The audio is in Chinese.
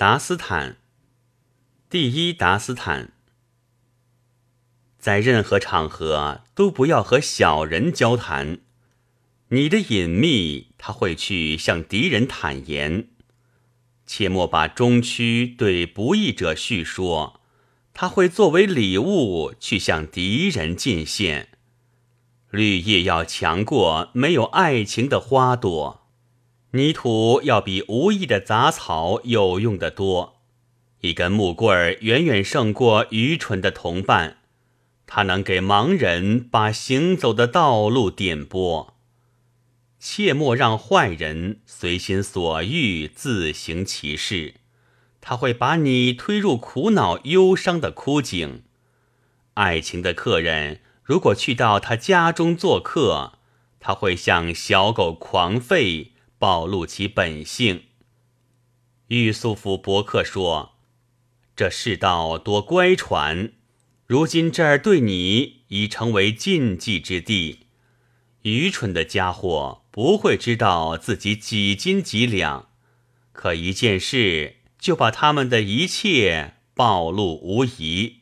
达斯坦，第一达斯坦，在任何场合都不要和小人交谈。你的隐秘，他会去向敌人坦言；切莫把中区对不义者叙说，他会作为礼物去向敌人进献。绿叶要强过没有爱情的花朵。泥土要比无意的杂草有用的多，一根木棍儿远远胜过愚蠢的同伴，它能给盲人把行走的道路点拨。切莫让坏人随心所欲自行其事，他会把你推入苦恼忧伤的枯井。爱情的客人如果去到他家中做客，他会像小狗狂吠。暴露其本性。玉素甫伯克说：“这世道多乖传，如今这儿对你已成为禁忌之地。愚蠢的家伙不会知道自己几斤几两，可一件事就把他们的一切暴露无遗。”